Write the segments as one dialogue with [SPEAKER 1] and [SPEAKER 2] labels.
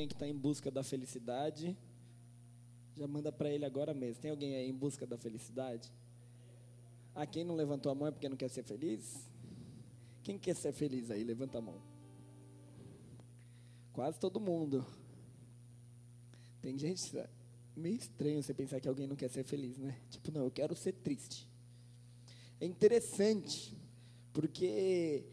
[SPEAKER 1] alguém que está em busca da felicidade? Já manda para ele agora mesmo. Tem alguém aí em busca da felicidade? Ah, quem não levantou a mão é porque não quer ser feliz? Quem quer ser feliz aí? Levanta a mão. Quase todo mundo. Tem gente, é meio estranho você pensar que alguém não quer ser feliz, né? Tipo, não, eu quero ser triste. É interessante, porque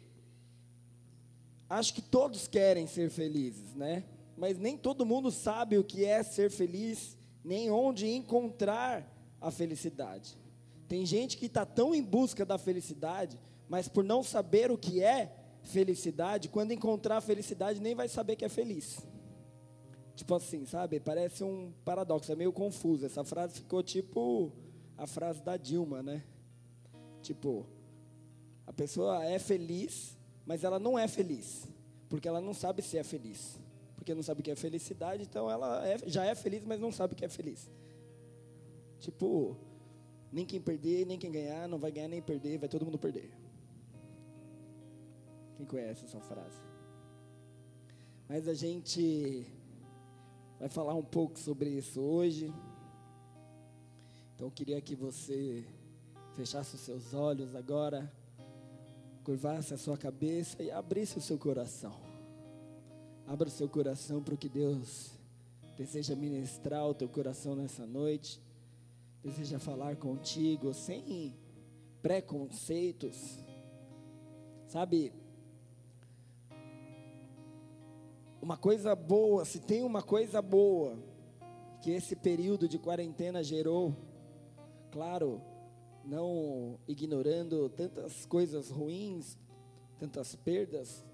[SPEAKER 1] acho que todos querem ser felizes, né? Mas nem todo mundo sabe o que é ser feliz, nem onde encontrar a felicidade. Tem gente que está tão em busca da felicidade, mas por não saber o que é felicidade, quando encontrar a felicidade, nem vai saber que é feliz. Tipo assim, sabe? Parece um paradoxo, é meio confuso. Essa frase ficou tipo a frase da Dilma, né? Tipo, a pessoa é feliz, mas ela não é feliz, porque ela não sabe se é feliz. Porque não sabe o que é felicidade, então ela é, já é feliz, mas não sabe o que é feliz. Tipo, nem quem perder, nem quem ganhar, não vai ganhar nem perder, vai todo mundo perder. Quem conhece essa frase? Mas a gente vai falar um pouco sobre isso hoje. Então eu queria que você fechasse os seus olhos agora, curvasse a sua cabeça e abrisse o seu coração. Abra o seu coração para o que Deus deseja ministrar ao teu coração nessa noite. Deseja falar contigo sem preconceitos. Sabe, uma coisa boa, se tem uma coisa boa que esse período de quarentena gerou, claro, não ignorando tantas coisas ruins, tantas perdas,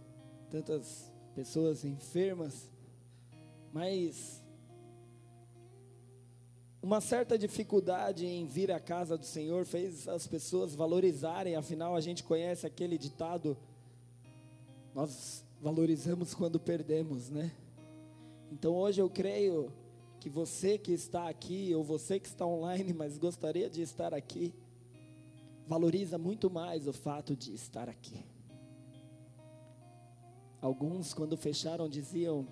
[SPEAKER 1] tantas pessoas enfermas, mas uma certa dificuldade em vir à casa do Senhor fez as pessoas valorizarem, afinal a gente conhece aquele ditado: nós valorizamos quando perdemos, né? Então hoje eu creio que você que está aqui, ou você que está online, mas gostaria de estar aqui, valoriza muito mais o fato de estar aqui. Alguns, quando fecharam, diziam: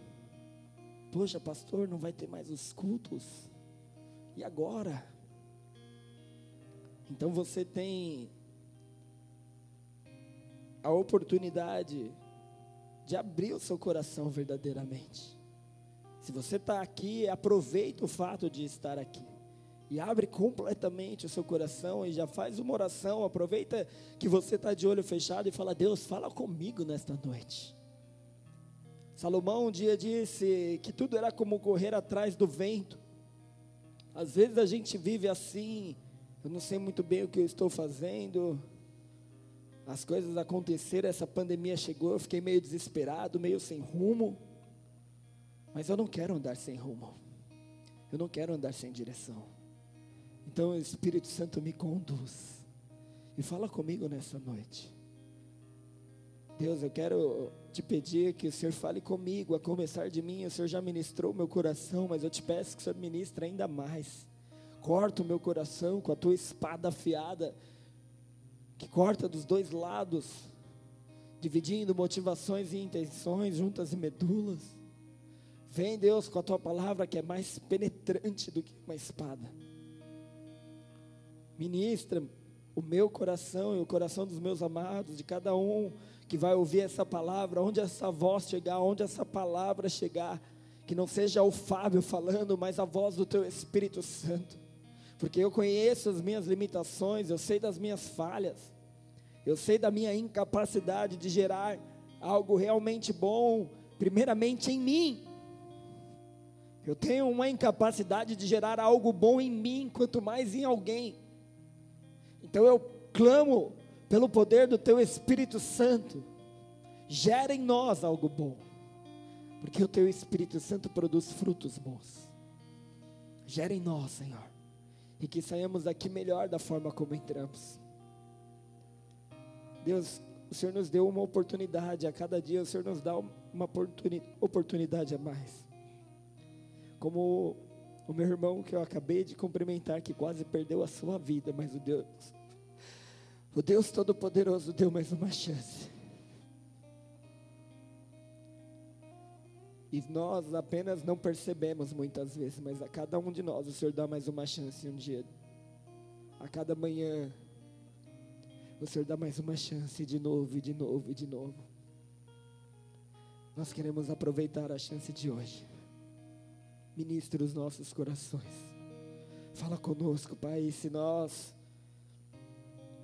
[SPEAKER 1] Poxa, pastor, não vai ter mais os cultos. E agora? Então você tem a oportunidade de abrir o seu coração verdadeiramente. Se você está aqui, aproveita o fato de estar aqui e abre completamente o seu coração e já faz uma oração. Aproveita que você está de olho fechado e fala: Deus, fala comigo nesta noite. Salomão um dia disse que tudo era como correr atrás do vento. Às vezes a gente vive assim, eu não sei muito bem o que eu estou fazendo. As coisas aconteceram, essa pandemia chegou, eu fiquei meio desesperado, meio sem rumo. Mas eu não quero andar sem rumo. Eu não quero andar sem direção. Então o Espírito Santo me conduz. E fala comigo nessa noite. Deus, eu quero te pedir que o Senhor fale comigo, a começar de mim. O Senhor já ministrou meu coração, mas eu te peço que o Senhor ministre ainda mais. Corta o meu coração com a tua espada afiada, que corta dos dois lados, dividindo motivações e intenções juntas e medulas. Vem, Deus, com a tua palavra que é mais penetrante do que uma espada Ministra o meu coração e o coração dos meus amados, de cada um que vai ouvir essa palavra, onde essa voz chegar, onde essa palavra chegar, que não seja o Fábio falando, mas a voz do teu Espírito Santo, porque eu conheço as minhas limitações, eu sei das minhas falhas, eu sei da minha incapacidade de gerar algo realmente bom, primeiramente em mim. Eu tenho uma incapacidade de gerar algo bom em mim, quanto mais em alguém. Então eu clamo pelo poder do Teu Espírito Santo, gera em nós algo bom, porque o Teu Espírito Santo produz frutos bons. Gera em nós, Senhor, e que saímos daqui melhor da forma como entramos. Deus, o Senhor nos deu uma oportunidade, a cada dia o Senhor nos dá uma oportunidade a mais. Como o meu irmão que eu acabei de cumprimentar, que quase perdeu a sua vida, mas o Deus o Deus Todo-Poderoso deu mais uma chance. E nós apenas não percebemos muitas vezes, mas a cada um de nós o Senhor dá mais uma chance um dia. A cada manhã, o Senhor dá mais uma chance de novo, e de novo, e de novo. Nós queremos aproveitar a chance de hoje. Ministre os nossos corações. Fala conosco, Pai, se nós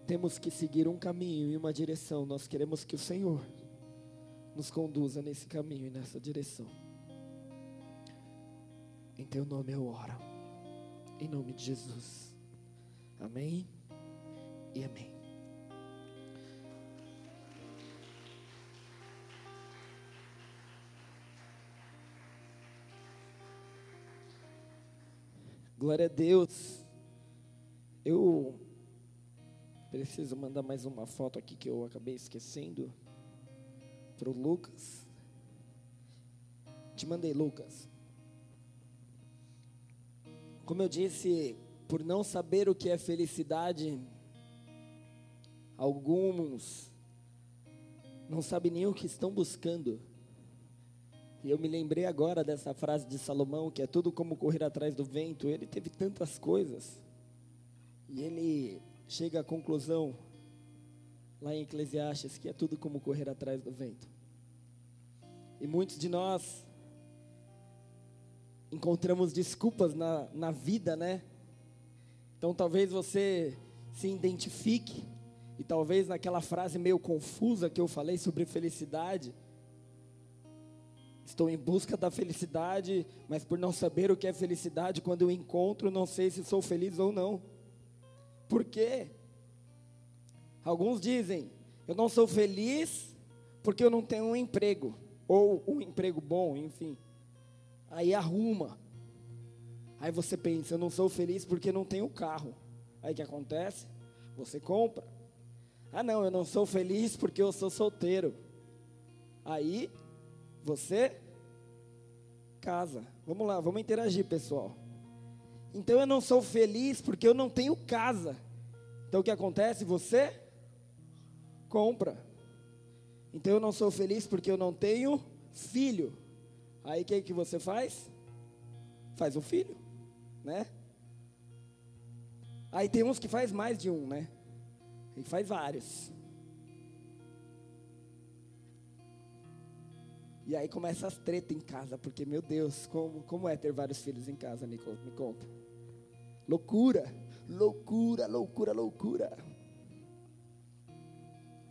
[SPEAKER 1] temos que seguir um caminho e uma direção, nós queremos que o Senhor nos conduza nesse caminho e nessa direção. Em teu nome eu oro. Em nome de Jesus. Amém e amém. Glória a Deus. Eu preciso mandar mais uma foto aqui que eu acabei esquecendo para o Lucas. Te mandei, Lucas. Como eu disse, por não saber o que é felicidade, alguns não sabem nem o que estão buscando. E eu me lembrei agora dessa frase de Salomão, que é tudo como correr atrás do vento. Ele teve tantas coisas. E ele chega à conclusão, lá em Eclesiastes, que é tudo como correr atrás do vento. E muitos de nós encontramos desculpas na, na vida, né? Então talvez você se identifique, e talvez naquela frase meio confusa que eu falei sobre felicidade, Estou em busca da felicidade, mas por não saber o que é felicidade, quando eu encontro, não sei se sou feliz ou não. Por quê? Alguns dizem: eu não sou feliz porque eu não tenho um emprego, ou um emprego bom, enfim. Aí arruma. Aí você pensa: eu não sou feliz porque não tenho carro. Aí o que acontece? Você compra. Ah, não, eu não sou feliz porque eu sou solteiro. Aí você casa. Vamos lá, vamos interagir, pessoal. Então eu não sou feliz porque eu não tenho casa. Então o que acontece? Você compra. Então eu não sou feliz porque eu não tenho filho. Aí o que, que você faz? Faz um filho, né? Aí tem uns que faz mais de um, né? E faz vários. E aí começa as tretas em casa, porque, meu Deus, como, como é ter vários filhos em casa, Nico? Me conta. Loucura, loucura, loucura, loucura.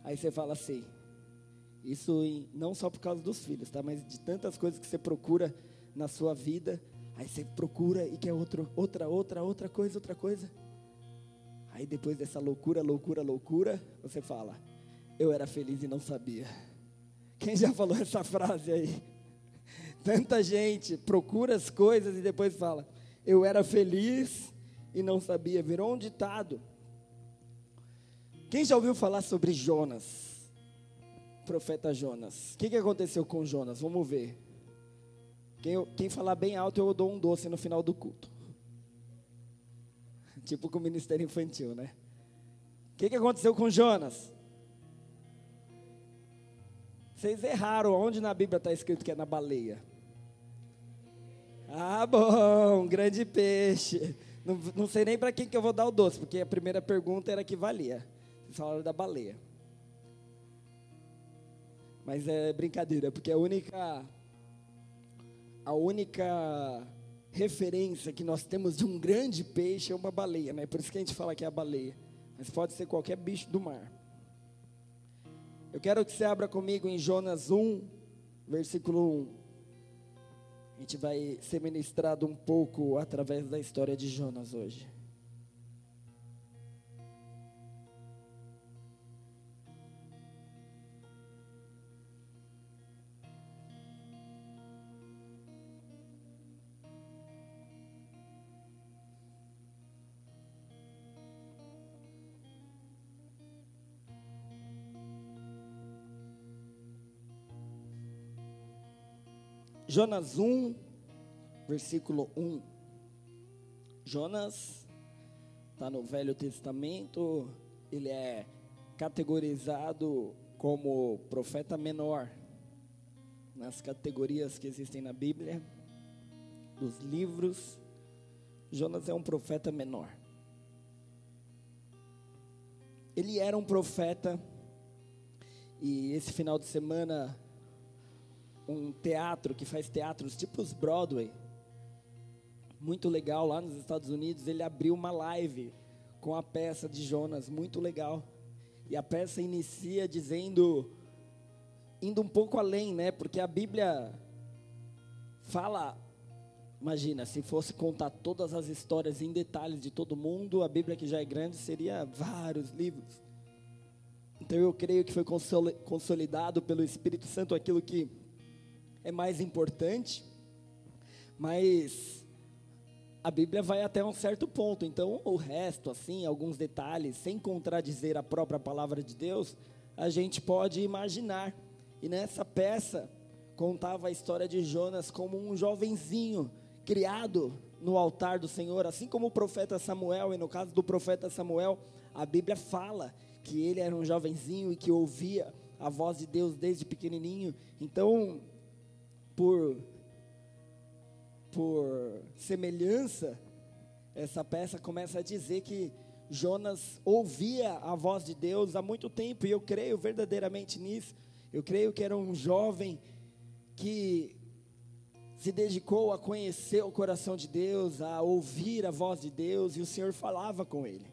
[SPEAKER 1] Aí você fala assim, isso não só por causa dos filhos, tá? Mas de tantas coisas que você procura na sua vida, aí você procura e quer outro, outra, outra, outra coisa, outra coisa. Aí depois dessa loucura, loucura, loucura, você fala, eu era feliz e não sabia. Quem já falou essa frase aí? Tanta gente procura as coisas e depois fala: Eu era feliz e não sabia. Virou um ditado. Quem já ouviu falar sobre Jonas? Profeta Jonas. O que, que aconteceu com Jonas? Vamos ver. Quem, quem falar bem alto, eu dou um doce no final do culto. Tipo com o ministério infantil, né? O que, que aconteceu com Jonas? Vocês erraram. Onde na Bíblia está escrito que é na baleia? Ah, bom, grande peixe. Não, não sei nem para quem que eu vou dar o doce, porque a primeira pergunta era que valia. Vocês falaram da baleia. Mas é brincadeira, porque a única a única referência que nós temos de um grande peixe é uma baleia, né? Por isso que a gente fala que é a baleia. Mas pode ser qualquer bicho do mar. Eu quero que você abra comigo em Jonas 1, versículo 1. A gente vai ser ministrado um pouco através da história de Jonas hoje. Jonas 1, versículo 1. Jonas está no Velho Testamento, ele é categorizado como profeta menor. nas categorias que existem na Bíblia, dos livros, Jonas é um profeta menor. Ele era um profeta, e esse final de semana, um teatro que faz teatros tipo os Broadway, muito legal lá nos Estados Unidos, ele abriu uma live com a peça de Jonas, muito legal. E a peça inicia dizendo, indo um pouco além, né? Porque a Bíblia fala, imagina, se fosse contar todas as histórias em detalhes de todo mundo, a Bíblia que já é grande seria vários livros. Então eu creio que foi consolidado pelo Espírito Santo aquilo que é mais importante, mas a Bíblia vai até um certo ponto, então o resto, assim, alguns detalhes, sem contradizer a própria palavra de Deus, a gente pode imaginar. E nessa peça contava a história de Jonas como um jovenzinho criado no altar do Senhor, assim como o profeta Samuel, e no caso do profeta Samuel, a Bíblia fala que ele era um jovenzinho e que ouvia a voz de Deus desde pequenininho. Então, por por semelhança, essa peça começa a dizer que Jonas ouvia a voz de Deus há muito tempo, e eu creio verdadeiramente nisso. Eu creio que era um jovem que se dedicou a conhecer o coração de Deus, a ouvir a voz de Deus, e o Senhor falava com ele.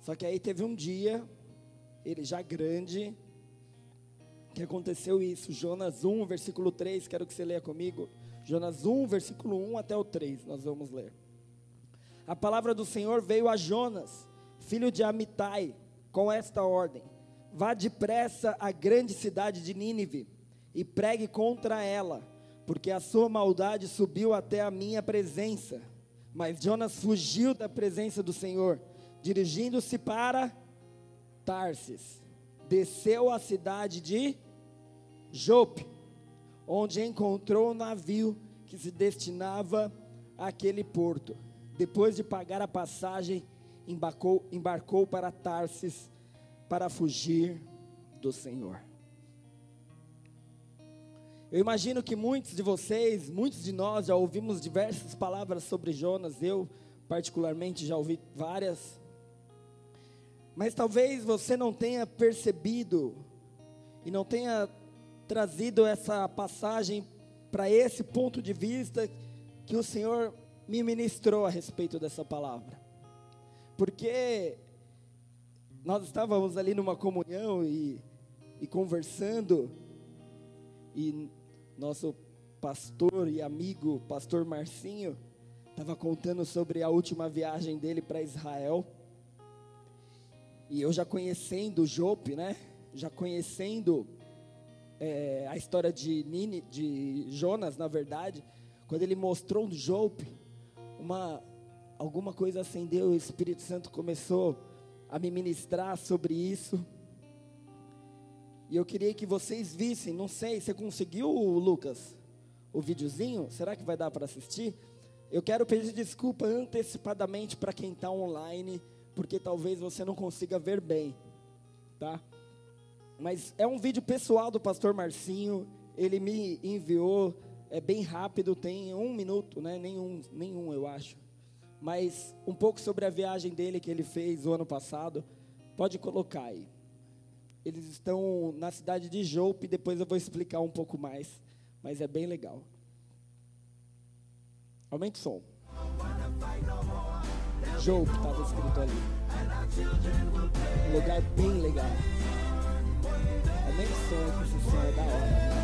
[SPEAKER 1] Só que aí teve um dia, ele já grande, que aconteceu isso. Jonas 1, versículo 3, quero que você leia comigo. Jonas 1, versículo 1 até o 3, nós vamos ler. A palavra do Senhor veio a Jonas, filho de Amitai, com esta ordem: Vá depressa à grande cidade de Nínive e pregue contra ela, porque a sua maldade subiu até a minha presença. Mas Jonas fugiu da presença do Senhor, dirigindo-se para Tarsis. Desceu à cidade de Jope onde encontrou o navio que se destinava àquele porto. Depois de pagar a passagem, embarcou, embarcou para Tarsis para fugir do Senhor. Eu imagino que muitos de vocês, muitos de nós já ouvimos diversas palavras sobre Jonas, eu particularmente já ouvi várias. Mas talvez você não tenha percebido e não tenha trazido essa passagem para esse ponto de vista que o Senhor me ministrou a respeito dessa palavra. Porque nós estávamos ali numa comunhão e, e conversando, e nosso pastor e amigo, pastor Marcinho, estava contando sobre a última viagem dele para Israel. E eu já conhecendo Jope, né? Já conhecendo é, a história de, Nini, de Jonas, na verdade, quando ele mostrou no Jope, uma, alguma coisa acendeu, o Espírito Santo começou a me ministrar sobre isso. E eu queria que vocês vissem, não sei, você conseguiu, Lucas, o videozinho? Será que vai dar para assistir? Eu quero pedir desculpa antecipadamente para quem está online, porque talvez você não consiga ver bem, tá? Mas é um vídeo pessoal do pastor Marcinho. Ele me enviou, é bem rápido, tem um minuto, né? Nenhum, nenhum eu acho. Mas um pouco sobre a viagem dele que ele fez o ano passado. Pode colocar aí. Eles estão na cidade de Jope, depois eu vou explicar um pouco mais. Mas é bem legal. Aumente o som. Jope estava escrito ali. Um lugar bem legal. Nem sonho som é da hora.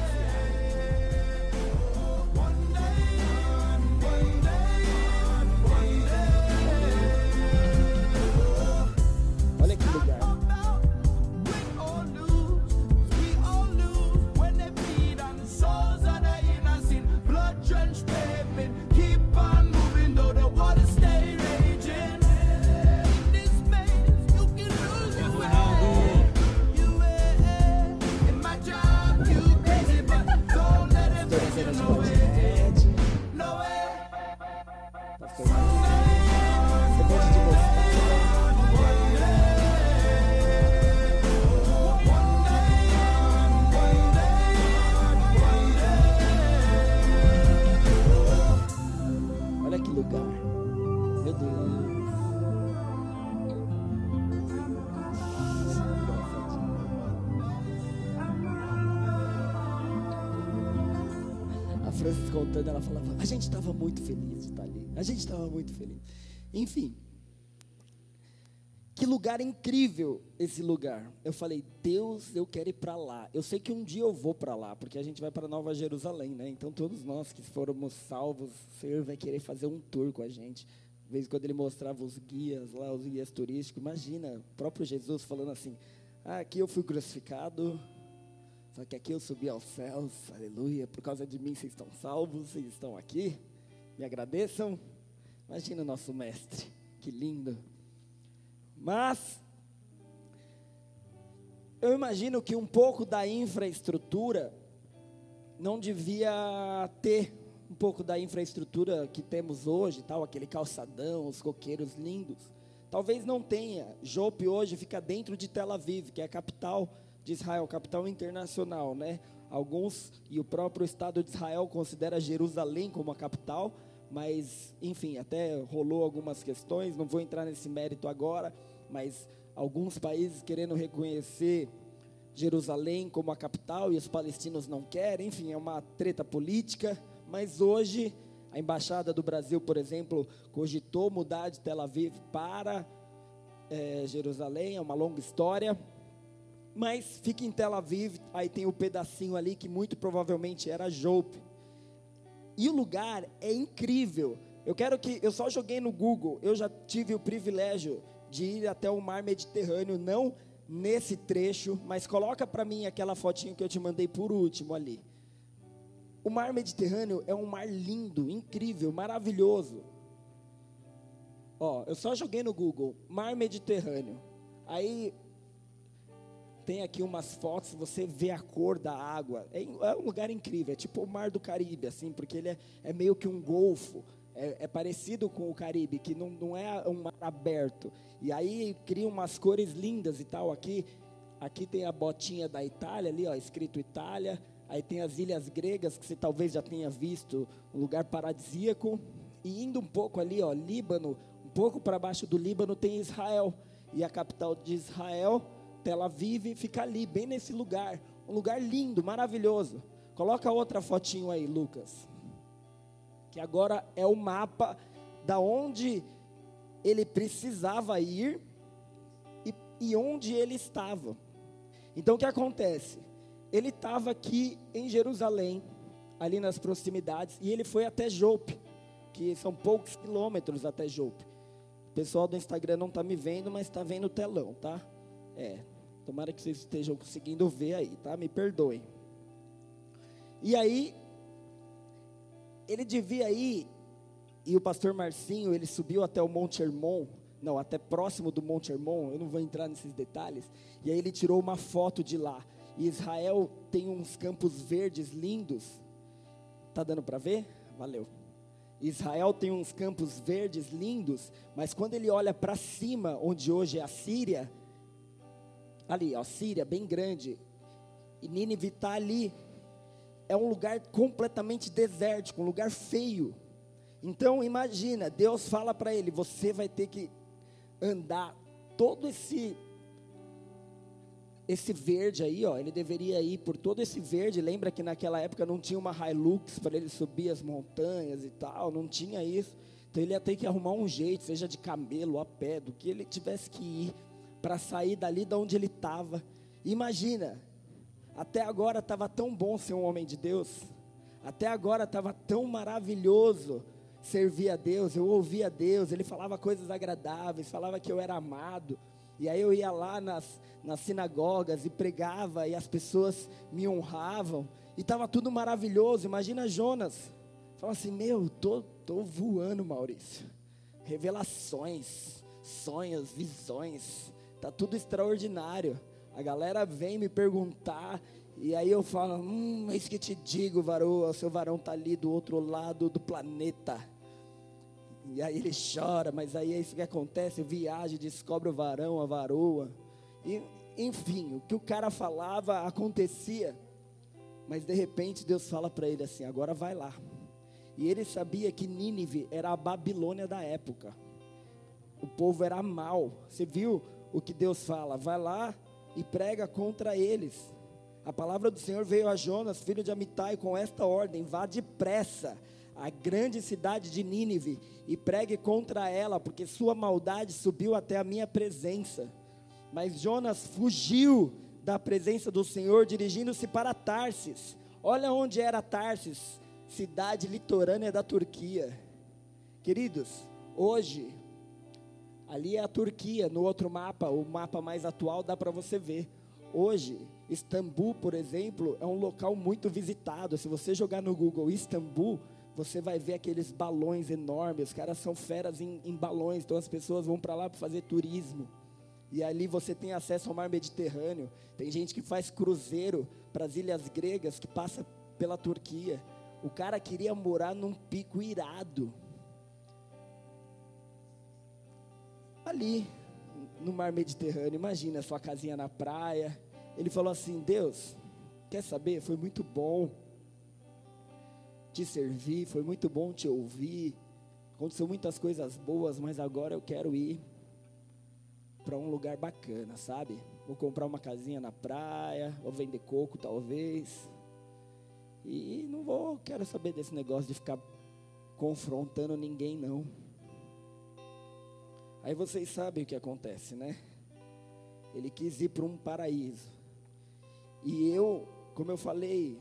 [SPEAKER 1] Contando, ela falava: A gente estava muito feliz de estar ali. A gente estava muito feliz. Enfim. Que lugar incrível esse lugar. Eu falei, Deus, eu quero ir para lá. Eu sei que um dia eu vou para lá, porque a gente vai para Nova Jerusalém, né? Então todos nós que fomos salvos, o Senhor vai querer fazer um tour com a gente. De vez em quando ele mostrava os guias lá, os guias turísticos, imagina, o próprio Jesus falando assim: ah, aqui eu fui crucificado, só que aqui eu subi aos céus, aleluia, por causa de mim vocês estão salvos, vocês estão aqui, me agradeçam. Imagina o nosso mestre, que lindo. Mas eu imagino que um pouco da infraestrutura não devia ter um pouco da infraestrutura que temos hoje, tal, aquele calçadão, os coqueiros lindos. Talvez não tenha. Jope hoje fica dentro de Tel Aviv, que é a capital de Israel, capital internacional, né? Alguns e o próprio Estado de Israel considera Jerusalém como a capital, mas enfim, até rolou algumas questões, não vou entrar nesse mérito agora mas alguns países querendo reconhecer Jerusalém como a capital e os palestinos não querem, enfim, é uma treta política, mas hoje a embaixada do Brasil, por exemplo, cogitou mudar de Tel Aviv para é, Jerusalém, é uma longa história, mas fica em Tel Aviv, aí tem o um pedacinho ali que muito provavelmente era Jope. E o lugar é incrível. Eu quero que eu só joguei no Google, eu já tive o privilégio de ir até o mar Mediterrâneo, não nesse trecho, mas coloca para mim aquela fotinho que eu te mandei por último ali. O mar Mediterrâneo é um mar lindo, incrível, maravilhoso. Ó, eu só joguei no Google, mar Mediterrâneo. Aí tem aqui umas fotos, você vê a cor da água. É, é, um lugar incrível, é tipo o mar do Caribe, assim, porque ele é, é meio que um golfo é, é, parecido com o Caribe, que não, não é um mar aberto. E aí cria umas cores lindas e tal. Aqui, aqui tem a botinha da Itália, ali, ó, escrito Itália. Aí tem as ilhas gregas, que você talvez já tenha visto, um lugar paradisíaco. E indo um pouco ali, ó, Líbano, um pouco para baixo do Líbano tem Israel. E a capital de Israel, Tel Aviv, fica ali, bem nesse lugar. Um lugar lindo, maravilhoso. Coloca outra fotinho aí, Lucas que agora é o mapa da onde ele precisava ir e, e onde ele estava. Então o que acontece? Ele estava aqui em Jerusalém, ali nas proximidades, e ele foi até Jope, que são poucos quilômetros até Jope. O pessoal do Instagram não está me vendo, mas está vendo o telão, tá? É, tomara que vocês estejam conseguindo ver aí, tá? Me perdoem. E aí ele devia ir, e o pastor Marcinho, ele subiu até o Monte Hermon, não, até próximo do Monte Hermon, eu não vou entrar nesses detalhes, e aí ele tirou uma foto de lá. E Israel tem uns campos verdes lindos. Tá dando para ver? Valeu. Israel tem uns campos verdes lindos, mas quando ele olha para cima, onde hoje é a Síria, ali, a Síria bem grande, e Nínive está ali, é um lugar completamente desértico, um lugar feio. Então imagina, Deus fala para ele: você vai ter que andar todo esse esse verde aí, ó, ele deveria ir por todo esse verde. Lembra que naquela época não tinha uma Hilux para ele subir as montanhas e tal, não tinha isso. Então ele ia ter que arrumar um jeito, seja de camelo, a pé, do que ele tivesse que ir para sair dali de onde ele estava. Imagina, até agora estava tão bom ser um homem de Deus. Até agora estava tão maravilhoso servir a Deus. Eu ouvia Deus, ele falava coisas agradáveis, falava que eu era amado. E aí eu ia lá nas, nas sinagogas e pregava e as pessoas me honravam. E estava tudo maravilhoso. Imagina Jonas. Fala assim, meu, tô, tô voando, Maurício. Revelações, sonhos, visões. Tá tudo extraordinário. A galera vem me perguntar e aí eu falo, hum, isso que te digo, varoa, seu varão está ali do outro lado do planeta. E aí ele chora, mas aí é isso que acontece, viaja, descobre o varão, a varoa. E, enfim, o que o cara falava acontecia. Mas de repente Deus fala para ele assim: agora vai lá. E ele sabia que Nínive era a Babilônia da época. O povo era mal. Você viu o que Deus fala? Vai lá e prega contra eles. A palavra do Senhor veio a Jonas, filho de Amitai, com esta ordem: vá depressa à grande cidade de Nínive e pregue contra ela, porque sua maldade subiu até a minha presença. Mas Jonas fugiu da presença do Senhor, dirigindo-se para Tarsis. Olha onde era Tarsis, cidade litorânea da Turquia. Queridos, hoje, ali é a Turquia, no outro mapa, o mapa mais atual, dá para você ver. Hoje, Istambul, por exemplo, é um local muito visitado. Se você jogar no Google Istambul, você vai ver aqueles balões enormes. Os caras são feras em, em balões, então as pessoas vão para lá para fazer turismo. E ali você tem acesso ao mar Mediterrâneo. Tem gente que faz cruzeiro para as ilhas gregas, que passa pela Turquia. O cara queria morar num pico irado. Ali, no mar Mediterrâneo, imagina sua casinha na praia. Ele falou assim: Deus, quer saber? Foi muito bom te servir, foi muito bom te ouvir. Aconteceu muitas coisas boas, mas agora eu quero ir para um lugar bacana, sabe? Vou comprar uma casinha na praia, vou vender coco talvez. E não vou, quero saber desse negócio de ficar confrontando ninguém não. Aí vocês sabem o que acontece, né? Ele quis ir para um paraíso. E eu, como eu falei,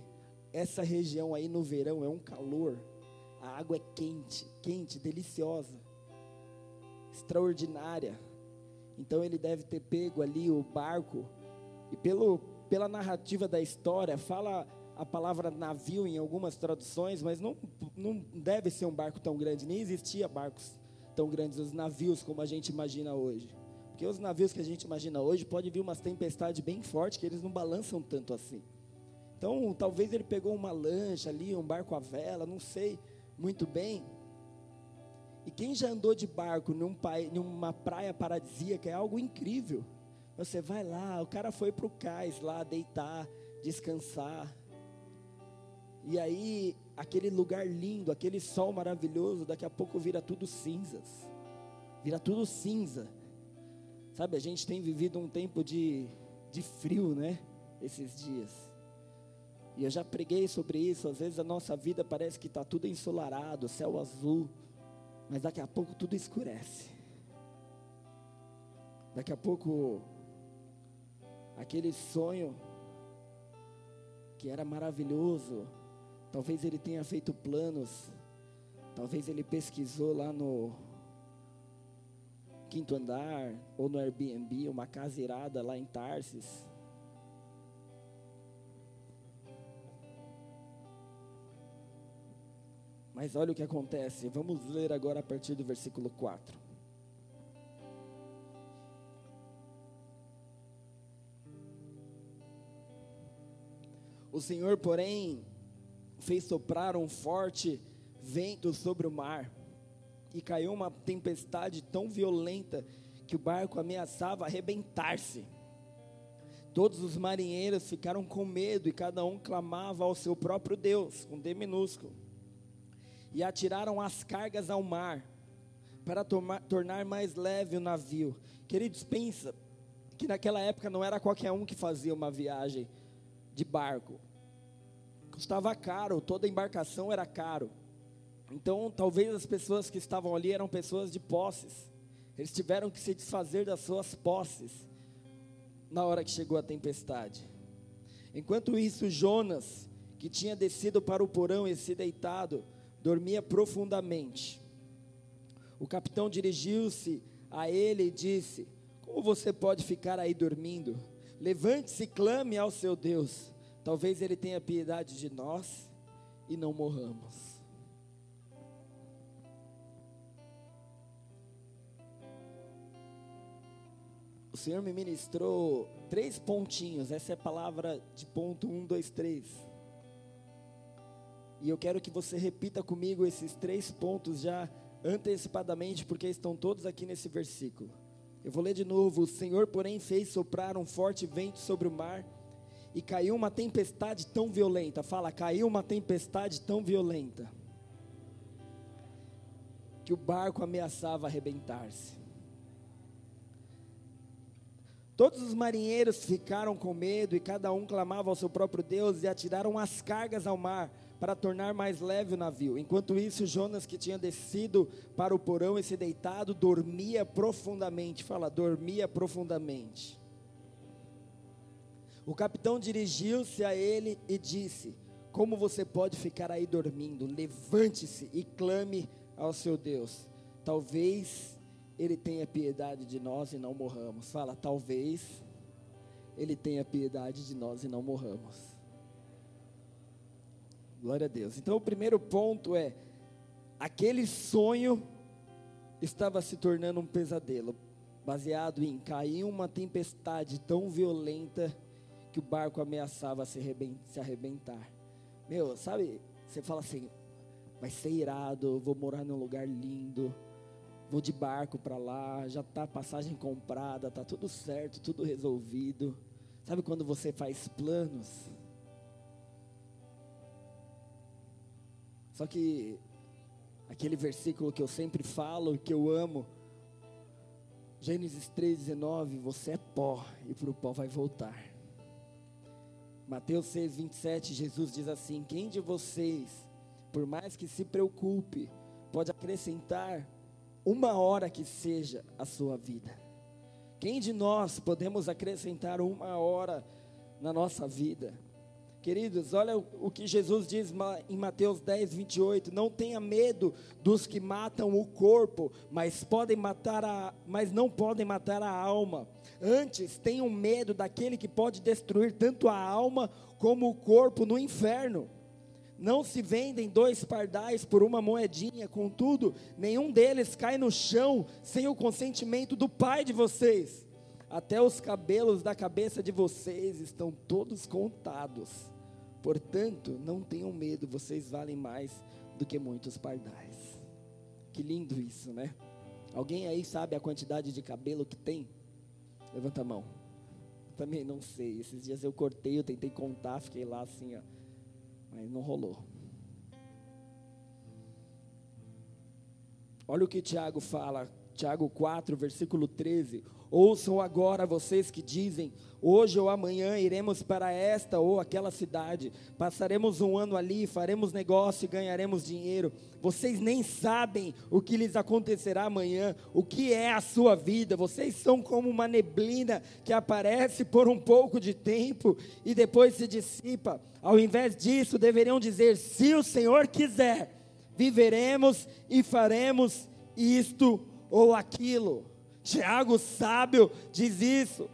[SPEAKER 1] essa região aí no verão é um calor. A água é quente, quente, deliciosa, extraordinária. Então ele deve ter pego ali o barco, e pelo, pela narrativa da história, fala a palavra navio em algumas traduções, mas não, não deve ser um barco tão grande, nem existia barcos tão grandes, os navios como a gente imagina hoje. Porque os navios que a gente imagina hoje pode vir umas tempestades bem fortes que eles não balançam tanto assim. Então, talvez ele pegou uma lancha ali, um barco à vela, não sei muito bem. E quem já andou de barco num pai, numa praia paradisíaca é algo incrível. Você vai lá, o cara foi para o cais lá deitar, descansar. E aí, aquele lugar lindo, aquele sol maravilhoso, daqui a pouco vira tudo cinzas. Vira tudo cinza. Sabe, a gente tem vivido um tempo de, de frio, né? Esses dias. E eu já preguei sobre isso. Às vezes a nossa vida parece que está tudo ensolarado, céu azul. Mas daqui a pouco tudo escurece. Daqui a pouco, aquele sonho que era maravilhoso, talvez ele tenha feito planos, talvez ele pesquisou lá no quinto andar, ou no Airbnb, uma casa irada lá em Tarsis. Mas olha o que acontece. Vamos ler agora a partir do versículo 4. O Senhor, porém, fez soprar um forte vento sobre o mar, e caiu uma tempestade tão violenta que o barco ameaçava arrebentar-se. Todos os marinheiros ficaram com medo e cada um clamava ao seu próprio Deus, com D minúsculo e atiraram as cargas ao mar para tomar, tornar mais leve o navio. Queridos, pensa que naquela época não era qualquer um que fazia uma viagem de barco. Custava caro, toda embarcação era caro. Então, talvez as pessoas que estavam ali eram pessoas de posses. Eles tiveram que se desfazer das suas posses na hora que chegou a tempestade. Enquanto isso, Jonas, que tinha descido para o porão e se deitado, dormia profundamente. O capitão dirigiu-se a ele e disse: Como você pode ficar aí dormindo? Levante-se e clame ao seu Deus. Talvez ele tenha piedade de nós e não morramos. O Senhor me ministrou três pontinhos. Essa é a palavra de ponto um, dois, três. E eu quero que você repita comigo esses três pontos já antecipadamente, porque estão todos aqui nesse versículo. Eu vou ler de novo. O Senhor, porém, fez soprar um forte vento sobre o mar e caiu uma tempestade tão violenta. Fala, caiu uma tempestade tão violenta. que o barco ameaçava arrebentar-se. Todos os marinheiros ficaram com medo e cada um clamava ao seu próprio Deus e atiraram as cargas ao mar para tornar mais leve o navio. Enquanto isso, Jonas, que tinha descido para o porão e se deitado, dormia profundamente. Fala, dormia profundamente. O capitão dirigiu-se a ele e disse: Como você pode ficar aí dormindo? Levante-se e clame ao seu Deus. Talvez ele tenha piedade de nós e não morramos. Fala, talvez ele tenha piedade de nós e não morramos. Glória a Deus. Então, o primeiro ponto é: aquele sonho estava se tornando um pesadelo, baseado em cair uma tempestade tão violenta que o barco ameaçava se arrebentar. Meu, sabe, você fala assim: vai ser irado, vou morar num lugar lindo, vou de barco para lá, já tá passagem comprada, tá tudo certo, tudo resolvido. Sabe quando você faz planos? Só que aquele versículo que eu sempre falo, que eu amo, Gênesis 3,19, você é pó e para o pó vai voltar. Mateus 6, 27, Jesus diz assim: Quem de vocês, por mais que se preocupe, pode acrescentar uma hora que seja a sua vida? Quem de nós podemos acrescentar uma hora na nossa vida? Queridos, olha o que Jesus diz em Mateus 10, 28. Não tenha medo dos que matam o corpo, mas podem matar a, mas não podem matar a alma. Antes, tenham medo daquele que pode destruir tanto a alma como o corpo no inferno. Não se vendem dois pardais por uma moedinha, contudo, nenhum deles cai no chão sem o consentimento do Pai de vocês. Até os cabelos da cabeça de vocês estão todos contados. Portanto, não tenham medo, vocês valem mais do que muitos pardais. Que lindo isso, né? Alguém aí sabe a quantidade de cabelo que tem? Levanta a mão. Também não sei. Esses dias eu cortei, eu tentei contar, fiquei lá assim, ó. Mas não rolou. Olha o que Tiago fala, Tiago 4, versículo 13. Ouçam agora vocês que dizem: hoje ou amanhã iremos para esta ou aquela cidade, passaremos um ano ali, faremos negócio e ganharemos dinheiro. Vocês nem sabem o que lhes acontecerá amanhã, o que é a sua vida. Vocês são como uma neblina que aparece por um pouco de tempo e depois se dissipa. Ao invés disso, deveriam dizer: se o Senhor quiser, viveremos e faremos isto ou aquilo. Tiago sábio diz isso.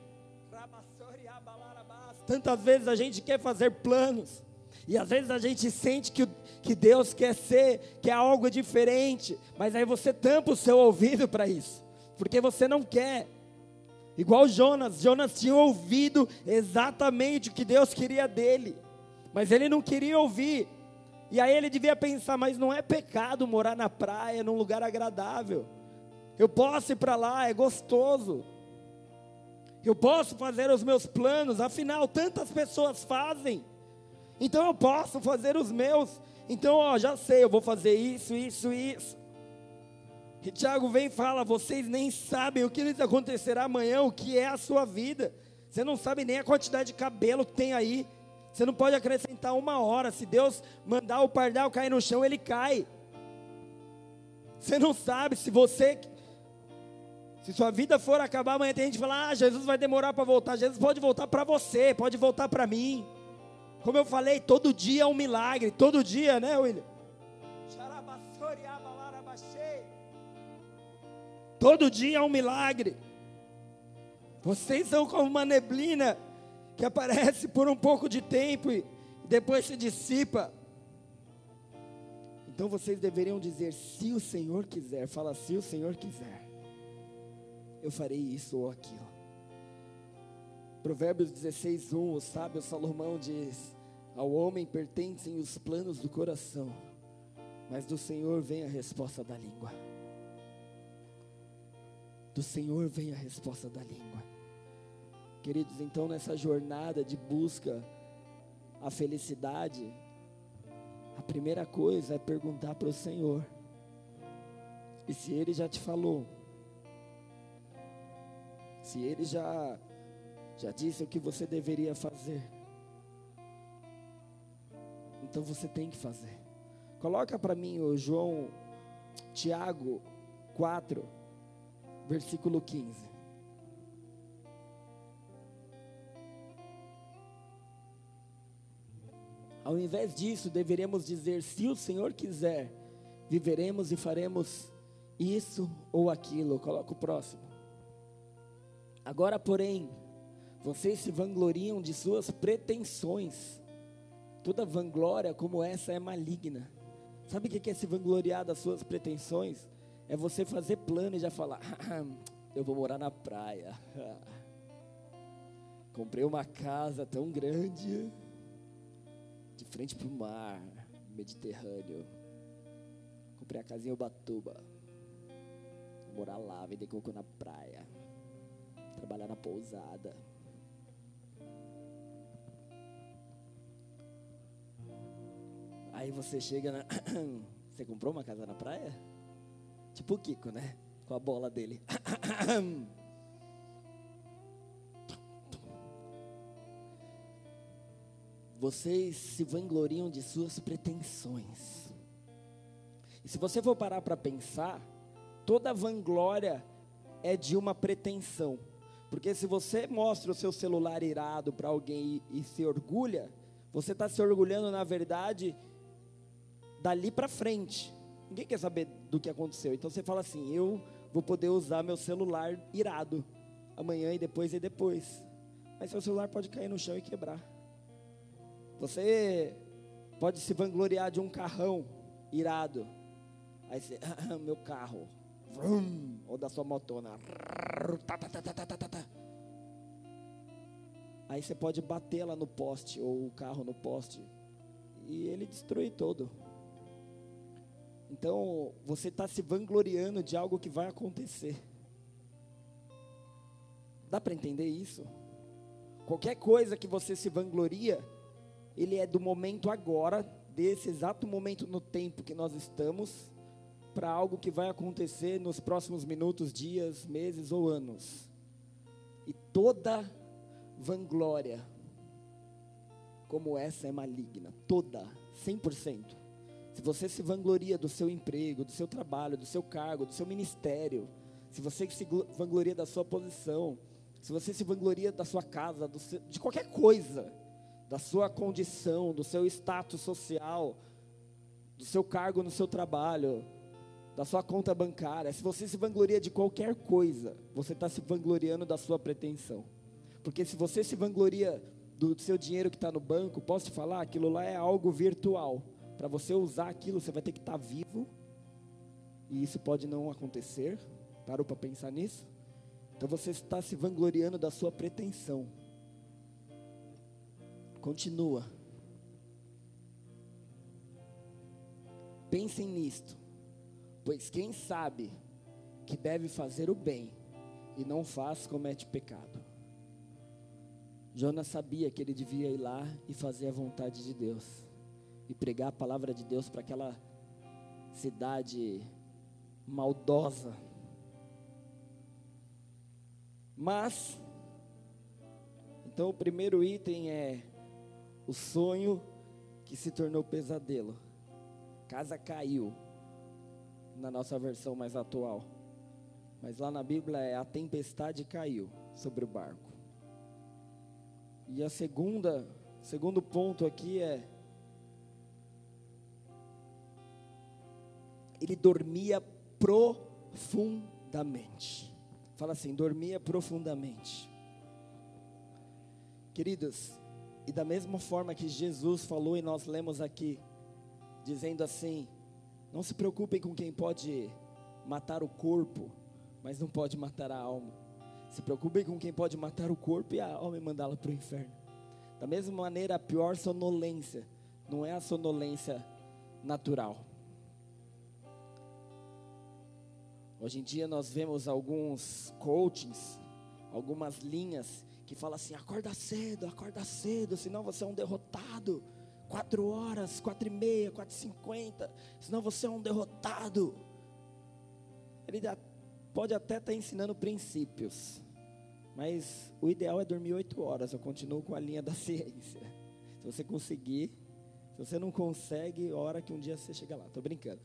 [SPEAKER 1] Tantas vezes a gente quer fazer planos, e às vezes a gente sente que, que Deus quer ser, que é algo diferente, mas aí você tampa o seu ouvido para isso, porque você não quer. Igual Jonas, Jonas tinha ouvido exatamente o que Deus queria dele, mas ele não queria ouvir. E aí ele devia pensar, mas não é pecado morar na praia, num lugar agradável. Eu posso ir para lá, é gostoso. Eu posso fazer os meus planos, afinal, tantas pessoas fazem. Então eu posso fazer os meus. Então, ó, já sei, eu vou fazer isso, isso, isso. E Tiago vem e fala: vocês nem sabem o que lhes acontecerá amanhã, o que é a sua vida. Você não sabe nem a quantidade de cabelo que tem aí. Você não pode acrescentar uma hora. Se Deus mandar o pardal cair no chão, ele cai. Você não sabe se você se sua vida for acabar amanhã, tem gente que fala: Ah, Jesus vai demorar para voltar. Jesus pode voltar para você, pode voltar para mim. Como eu falei, todo dia é um milagre, todo dia, né, William? Todo dia é um milagre. Vocês são como uma neblina que aparece por um pouco de tempo e depois se dissipa. Então vocês deveriam dizer: se o Senhor quiser, fala se o Senhor quiser eu farei isso ou aquilo. Provérbios 16, 1, o sábio Salomão diz: Ao homem pertencem os planos do coração, mas do Senhor vem a resposta da língua. Do Senhor vem a resposta da língua. Queridos, então nessa jornada de busca a felicidade, a primeira coisa é perguntar para o Senhor: E se ele já te falou, se ele já já disse o que você deveria fazer, então você tem que fazer. Coloca para mim o João Tiago 4, versículo 15. Ao invés disso, deveríamos dizer: se o Senhor quiser, viveremos e faremos isso ou aquilo. Coloca o próximo. Agora, porém, vocês se vangloriam de suas pretensões. Toda vanglória como essa é maligna. Sabe o que é se vangloriar das suas pretensões? É você fazer plano e já falar: eu vou morar na praia. Comprei uma casa tão grande de frente para o mar, Mediterrâneo. Comprei a casinha Ubatuba. Vou morar lá, vender coco na praia. Trabalhar na pousada. Aí você chega na. Você comprou uma casa na praia? Tipo o Kiko, né? Com a bola dele. Vocês se vangloriam de suas pretensões. E se você for parar para pensar, toda vanglória é de uma pretensão. Porque se você mostra o seu celular irado para alguém e, e, se orgulha, você está se orgulhando, na verdade, dali para frente. Ninguém quer saber do que aconteceu. Então você fala assim: eu vou poder usar meu celular irado amanhã e depois e depois. Mas seu celular pode cair no chão e quebrar. Você pode se vangloriar de um carrão irado. Aí você, ah, meu carro. Vrum, ou da sua motona. Aí você pode bater lá no poste, ou o carro no poste, e ele destruir todo. Então, você está se vangloriando de algo que vai acontecer. Dá para entender isso? Qualquer coisa que você se vangloria, ele é do momento agora, desse exato momento no tempo que nós estamos, para algo que vai acontecer nos próximos minutos, dias, meses ou anos. E toda vanglória como essa é maligna, toda, 100%. Se você se vangloria do seu emprego, do seu trabalho, do seu cargo, do seu ministério, se você se vangloria da sua posição, se você se vangloria da sua casa, seu, de qualquer coisa, da sua condição, do seu status social, do seu cargo no seu trabalho, da sua conta bancária, se você se vangloria de qualquer coisa, você está se vangloriando da sua pretensão. Porque se você se vangloria do seu dinheiro que está no banco, posso te falar, aquilo lá é algo virtual. Para você usar aquilo, você vai ter que estar tá vivo. E isso pode não acontecer. Parou para pensar nisso? Então você está se vangloriando da sua pretensão. Continua. Pensem nisto, pois quem sabe que deve fazer o bem e não faz, comete pecado. Jonas sabia que ele devia ir lá e fazer a vontade de Deus e pregar a palavra de Deus para aquela cidade maldosa. Mas, então o primeiro item é o sonho que se tornou pesadelo. Casa caiu, na nossa versão mais atual. Mas lá na Bíblia é a tempestade caiu sobre o barco. E a segunda, segundo ponto aqui é ele dormia profundamente. Fala assim, dormia profundamente. Queridos, e da mesma forma que Jesus falou e nós lemos aqui, dizendo assim: não se preocupem com quem pode matar o corpo, mas não pode matar a alma. Se preocupem com quem pode matar o corpo e a alma e mandá-la para o inferno. Da mesma maneira, a pior sonolência não é a sonolência natural. Hoje em dia nós vemos alguns coachings, algumas linhas que fala assim: acorda cedo, acorda cedo, senão você é um derrotado. Quatro horas, quatro e meia, quatro e cinquenta, senão você é um derrotado. ele pode até estar ensinando princípios, mas o ideal é dormir oito horas. Eu continuo com a linha da ciência. Se você conseguir, se você não consegue, hora que um dia você chega lá. Tô brincando.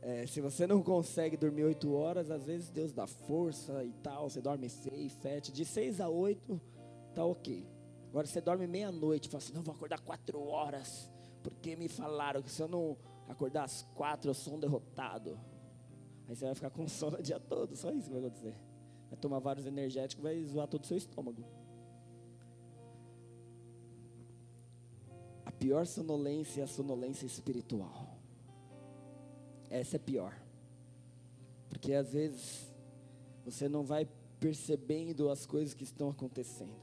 [SPEAKER 1] É, se você não consegue dormir oito horas, às vezes Deus dá força e tal. Você dorme seis, sete, de seis a oito, tá ok. Agora você dorme meia-noite, fala assim, não vou acordar quatro horas, porque me falaram que se eu não acordar às quatro eu sou um derrotado. Aí você vai ficar com sono o dia todo, só isso que vai acontecer. Vai tomar vários energéticos, vai zoar todo o seu estômago. A pior sonolência é a sonolência espiritual. Essa é pior. Porque às vezes você não vai percebendo as coisas que estão acontecendo.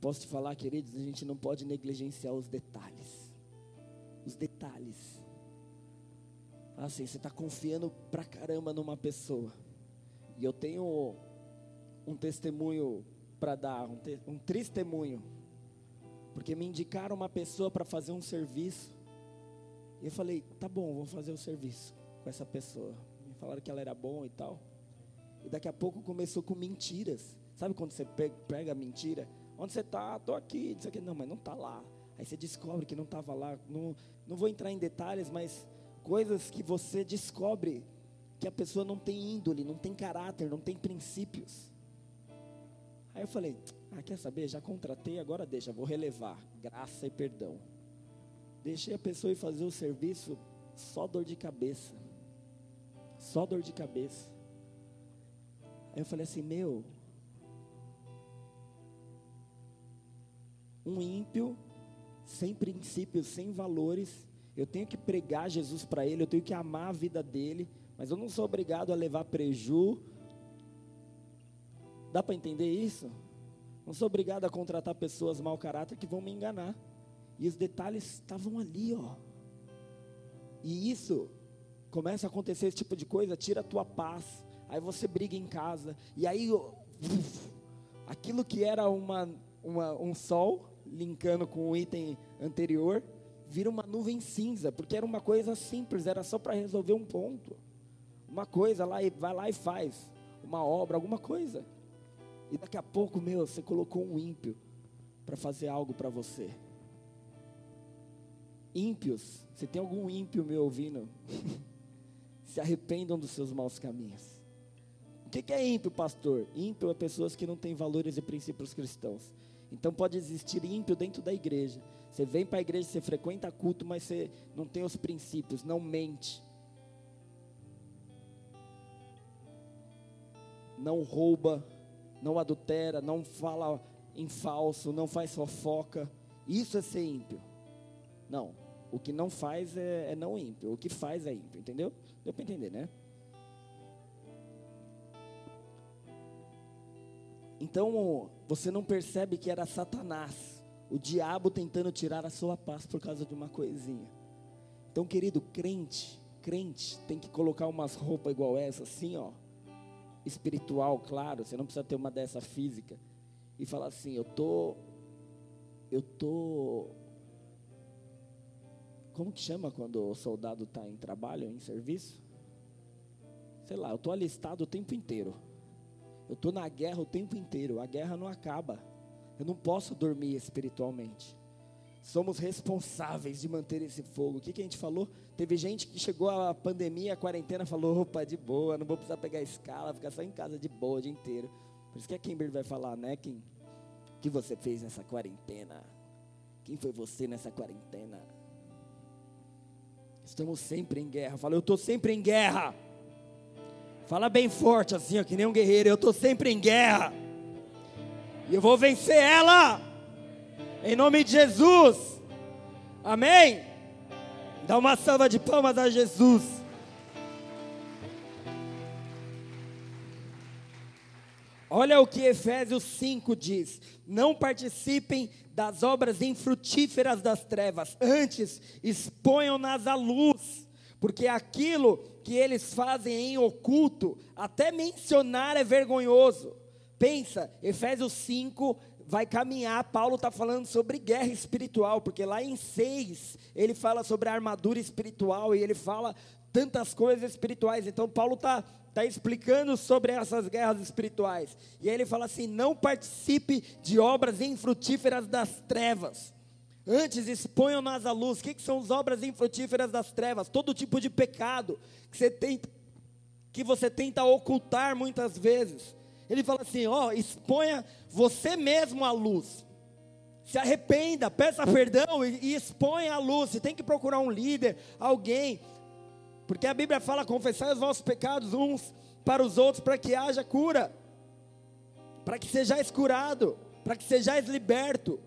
[SPEAKER 1] Posso te falar, queridos, a gente não pode negligenciar os detalhes. Os detalhes. Assim, você está confiando pra caramba numa pessoa. E eu tenho um testemunho para dar, um, te, um testemunho. Porque me indicaram uma pessoa para fazer um serviço. E eu falei, tá bom, vou fazer o serviço com essa pessoa. Me falaram que ela era bom e tal. E daqui a pouco começou com mentiras. Sabe quando você pega, pega mentira? Onde você está? Estou aqui. Não, não, mas não está lá. Aí você descobre que não estava lá. Não, não vou entrar em detalhes, mas coisas que você descobre que a pessoa não tem índole, não tem caráter, não tem princípios. Aí eu falei: Ah, quer saber? Já contratei, agora deixa, vou relevar. Graça e perdão. Deixei a pessoa ir fazer o serviço, só dor de cabeça. Só dor de cabeça. Aí eu falei assim: Meu, um ímpio, sem princípios, sem valores, eu tenho que pregar Jesus para ele, eu tenho que amar a vida dele, mas eu não sou obrigado a levar preju. Dá para entender isso? Não sou obrigado a contratar pessoas mau caráter que vão me enganar. E os detalhes estavam ali, ó. E isso começa a acontecer esse tipo de coisa, tira a tua paz. Aí você briga em casa. E aí uf, aquilo que era uma, uma, um sol, linkando com o item anterior, vira uma nuvem cinza, porque era uma coisa simples, era só para resolver um ponto. Uma coisa lá e vai lá e faz uma obra, alguma coisa. E daqui a pouco, meu, você colocou um ímpio para fazer algo para você. Ímpios, você tem algum ímpio me ouvindo? Se arrependam dos seus maus caminhos. O que é ímpio, pastor? Ímpio é pessoas que não têm valores e princípios cristãos. Então pode existir ímpio dentro da igreja. Você vem para a igreja, você frequenta culto, mas você não tem os princípios, não mente. Não rouba, não adultera, não fala em falso, não faz fofoca. Isso é ser ímpio. Não, o que não faz é, é não ímpio, o que faz é ímpio, entendeu? Deu para entender, né? Então, você não percebe que era Satanás, o diabo tentando tirar a sua paz por causa de uma coisinha. Então, querido, crente, crente tem que colocar umas roupas igual essa, assim, ó, espiritual, claro, você não precisa ter uma dessa física, e falar assim: eu tô, eu tô, como que chama quando o soldado está em trabalho, em serviço? Sei lá, eu tô alistado o tempo inteiro. Eu estou na guerra o tempo inteiro. A guerra não acaba. Eu não posso dormir espiritualmente. Somos responsáveis de manter esse fogo. O que, que a gente falou? Teve gente que chegou a pandemia, a quarentena, falou: opa, de boa, não vou precisar pegar escala, ficar só em casa de boa o dia inteiro. Por isso que a Kimber vai falar, né, Kim? O que você fez nessa quarentena? Quem foi você nessa quarentena? Estamos sempre em guerra. Fala, eu estou sempre em guerra. Fala bem forte assim, ó, que nem um guerreiro. Eu estou sempre em guerra. E eu vou vencer ela. Em nome de Jesus. Amém? Dá uma salva de palmas a Jesus. Olha o que Efésios 5 diz: Não participem das obras infrutíferas das trevas, antes exponham-nas à luz porque aquilo que eles fazem em oculto, até mencionar é vergonhoso. Pensa, Efésios 5, vai caminhar. Paulo está falando sobre guerra espiritual, porque lá em 6 ele fala sobre a armadura espiritual e ele fala tantas coisas espirituais. Então, Paulo está tá explicando sobre essas guerras espirituais. E aí ele fala assim: não participe de obras infrutíferas das trevas. Antes exponham-nas à luz. O que, que são as obras infrutíferas das trevas? Todo tipo de pecado que você tenta, que você tenta ocultar muitas vezes. Ele fala assim: ó, exponha você mesmo à luz. Se arrependa, peça perdão e, e exponha à luz. Você tem que procurar um líder, alguém porque a Bíblia fala: confessar os vossos pecados uns para os outros, para que haja cura, para que sejais curado, para que sejais liberto.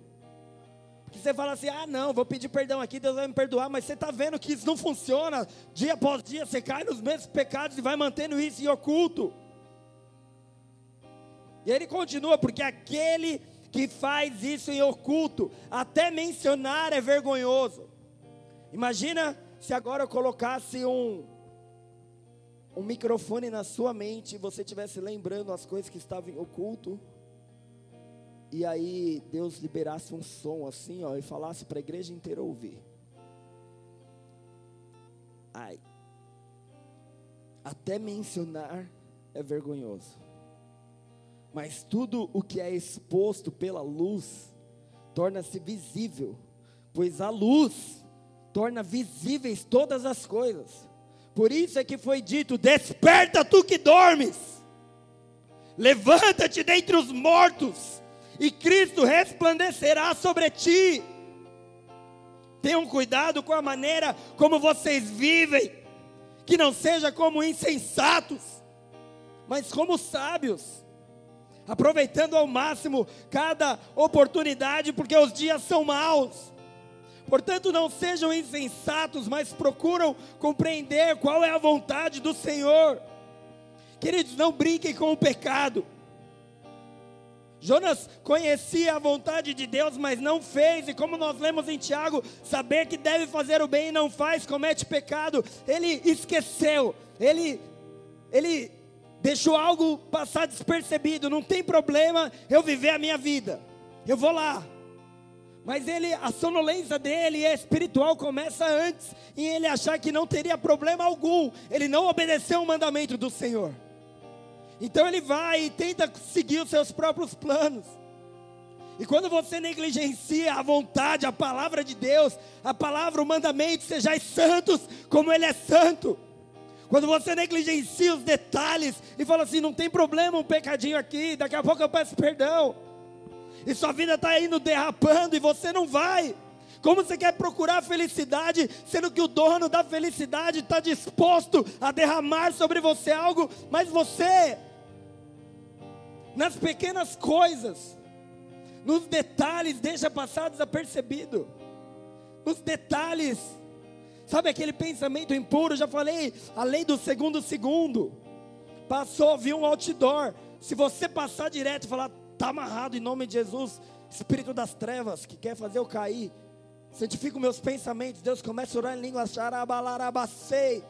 [SPEAKER 1] Porque você fala assim: ah, não, vou pedir perdão aqui, Deus vai me perdoar, mas você está vendo que isso não funciona. Dia após dia você cai nos mesmos pecados e vai mantendo isso em oculto. E ele continua, porque aquele que faz isso em oculto, até mencionar é vergonhoso. Imagina se agora eu colocasse um, um microfone na sua mente e você estivesse lembrando as coisas que estavam em oculto, e aí Deus liberasse um som assim, ó, e falasse para a igreja inteira ouvir. Ai. Até mencionar é vergonhoso. Mas tudo o que é exposto pela luz torna-se visível, pois a luz torna visíveis todas as coisas. Por isso é que foi dito: Desperta tu que dormes, levanta-te dentre os mortos, e Cristo resplandecerá sobre ti. Tenham cuidado com a maneira como vocês vivem, que não seja como insensatos, mas como sábios, aproveitando ao máximo cada oportunidade, porque os dias são maus. Portanto, não sejam insensatos, mas procuram compreender qual é a vontade do Senhor. Queridos, não brinquem com o pecado. Jonas conhecia a vontade de Deus, mas não fez, e como nós lemos em Tiago, saber que deve fazer o bem e não faz, comete pecado. Ele esqueceu, ele, ele deixou algo passar despercebido. Não tem problema eu viver a minha vida, eu vou lá, mas ele, a sonolência dele é espiritual começa antes, em ele achar que não teria problema algum. Ele não obedeceu o mandamento do Senhor. Então ele vai e tenta seguir os seus próprios planos. E quando você negligencia a vontade, a palavra de Deus, a palavra, o mandamento, sejais santos como Ele é santo. Quando você negligencia os detalhes e fala assim, não tem problema um pecadinho aqui, daqui a pouco eu peço perdão e sua vida está indo derrapando e você não vai. Como você quer procurar felicidade, sendo que o dono da felicidade está disposto a derramar sobre você algo, mas você, nas pequenas coisas, nos detalhes, deixa passar desapercebido. Nos detalhes, sabe aquele pensamento impuro? Já falei, a lei do segundo segundo. Passou, viu um outdoor. Se você passar direto e falar, Está amarrado em nome de Jesus. Espírito das trevas que quer fazer eu cair. Santifica meus pensamentos. Deus começa a orar em língua. Xarabalarabacei.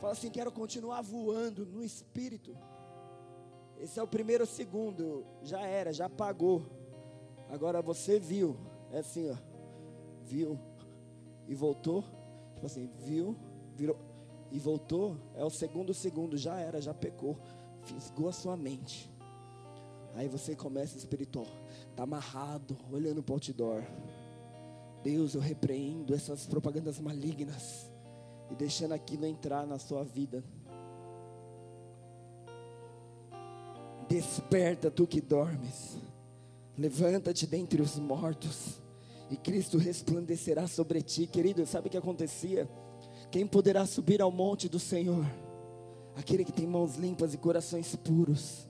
[SPEAKER 1] Fala assim: quero continuar voando no Espírito. Esse é o primeiro segundo. Já era, já pagou. Agora você viu. É assim, ó. Viu e voltou. Tipo assim, viu, virou e voltou. É o segundo segundo. Já era, já pecou. Fisgou a sua mente. Aí você começa espiritual, está amarrado, olhando para o outdoor. Deus, eu repreendo essas propagandas malignas e deixando aquilo entrar na sua vida. Desperta tu que dormes, levanta-te dentre os mortos, e Cristo resplandecerá sobre ti, querido. Sabe o que acontecia? Quem poderá subir ao monte do Senhor? Aquele que tem mãos limpas e corações puros.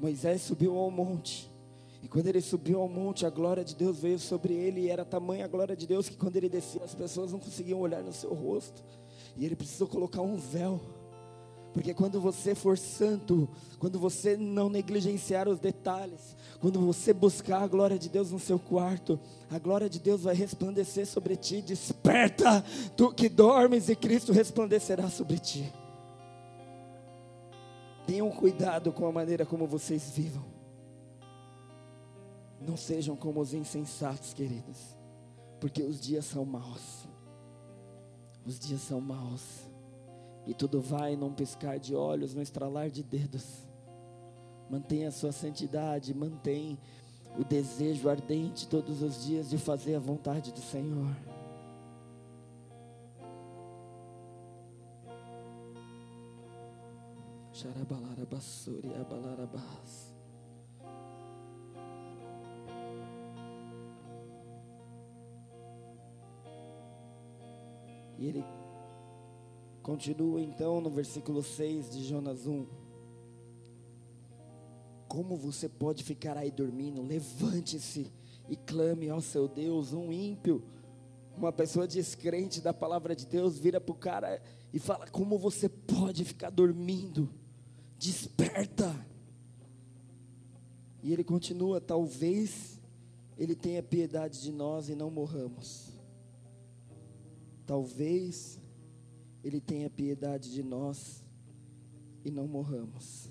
[SPEAKER 1] Moisés subiu ao monte. E quando ele subiu ao monte, a glória de Deus veio sobre ele. E era tamanha a glória de Deus que quando ele descia, as pessoas não conseguiam olhar no seu rosto. E ele precisou colocar um véu. Porque quando você for santo, quando você não negligenciar os detalhes, quando você buscar a glória de Deus no seu quarto, a glória de Deus vai resplandecer sobre ti. Desperta, tu que dormes, e Cristo resplandecerá sobre ti. Tenham cuidado com a maneira como vocês vivam. Não sejam como os insensatos, queridos, porque os dias são maus. Os dias são maus. E tudo vai num piscar de olhos, num estralar de dedos. Mantenha a sua santidade, mantenha o desejo ardente todos os dias de fazer a vontade do Senhor. Xarabalarabassuri abalarabas. E ele continua então no versículo 6 de Jonas 1. Como você pode ficar aí dormindo? Levante-se e clame ao seu Deus. Um ímpio, uma pessoa descrente da palavra de Deus, vira para o cara e fala: Como você pode ficar dormindo? Desperta. E ele continua: Talvez ele tenha piedade de nós e não morramos. Talvez Ele tenha piedade de nós e não morramos.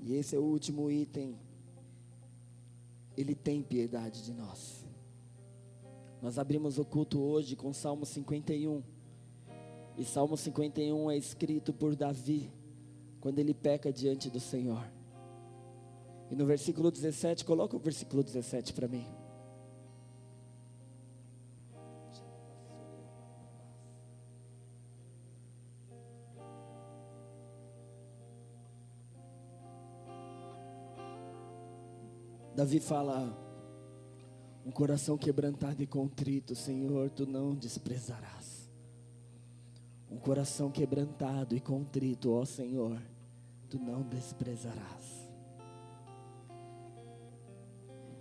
[SPEAKER 1] E esse é o último item. Ele tem piedade de nós. Nós abrimos o culto hoje com Salmo 51. E Salmo 51 é escrito por Davi quando ele peca diante do Senhor. E no versículo 17, coloca o versículo 17 para mim. Davi fala: um coração quebrantado e contrito, Senhor, tu não desprezarás. Um coração quebrantado e contrito, ó Senhor, tu não desprezarás.